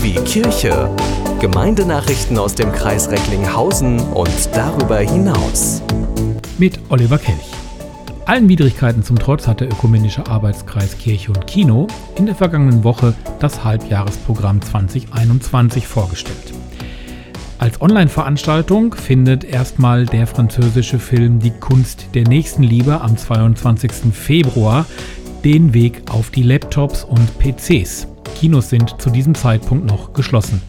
KW Kirche. Gemeindenachrichten aus dem Kreis Recklinghausen und darüber hinaus. Mit Oliver Kelch. Allen Widrigkeiten zum Trotz hat der Ökumenische Arbeitskreis Kirche und Kino in der vergangenen Woche das Halbjahresprogramm 2021 vorgestellt. Als Online-Veranstaltung findet erstmal der französische Film Die Kunst der Nächstenliebe am 22. Februar den Weg auf die Laptops und PCs. Kinos sind zu diesem Zeitpunkt noch geschlossen.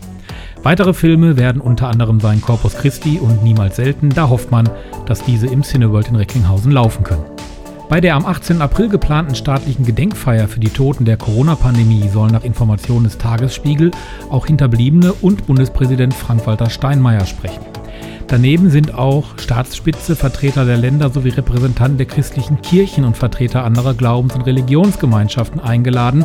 Weitere Filme werden unter anderem sein Corpus Christi und Niemals selten. Da hofft man, dass diese im Cineworld in Recklinghausen laufen können. Bei der am 18. April geplanten staatlichen Gedenkfeier für die Toten der Corona-Pandemie sollen nach Informationen des Tagesspiegel auch Hinterbliebene und Bundespräsident Frank-Walter Steinmeier sprechen. Daneben sind auch Staatsspitze, Vertreter der Länder sowie Repräsentanten der christlichen Kirchen und Vertreter anderer Glaubens- und Religionsgemeinschaften eingeladen.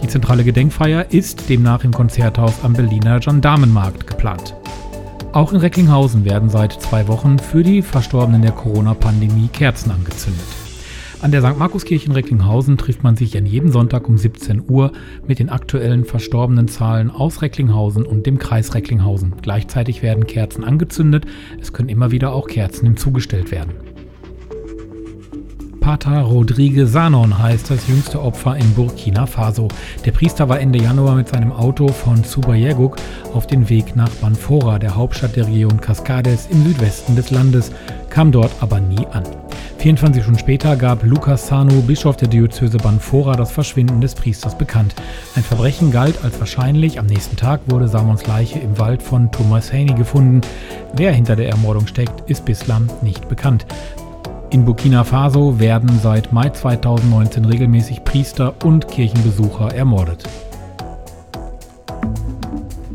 Die zentrale Gedenkfeier ist demnach im Konzerthaus am Berliner Gendarmenmarkt geplant. Auch in Recklinghausen werden seit zwei Wochen für die Verstorbenen der Corona-Pandemie Kerzen angezündet. An der St. Markuskirche in Recklinghausen trifft man sich an jedem Sonntag um 17 Uhr mit den aktuellen verstorbenen Zahlen aus Recklinghausen und dem Kreis Recklinghausen. Gleichzeitig werden Kerzen angezündet. Es können immer wieder auch Kerzen hinzugestellt werden. Pater Rodrigue Sanon heißt das jüngste Opfer in Burkina Faso. Der Priester war Ende Januar mit seinem Auto von Subayeguk auf den Weg nach Banfora, der Hauptstadt der Region Cascades im Südwesten des Landes, kam dort aber nie an. 24 Stunden später gab Lukas Sanu, Bischof der Diözese Banfora, das Verschwinden des Priesters bekannt. Ein Verbrechen galt als wahrscheinlich. Am nächsten Tag wurde Samons Leiche im Wald von Tomaseni gefunden. Wer hinter der Ermordung steckt, ist bislang nicht bekannt. In Burkina Faso werden seit Mai 2019 regelmäßig Priester und Kirchenbesucher ermordet.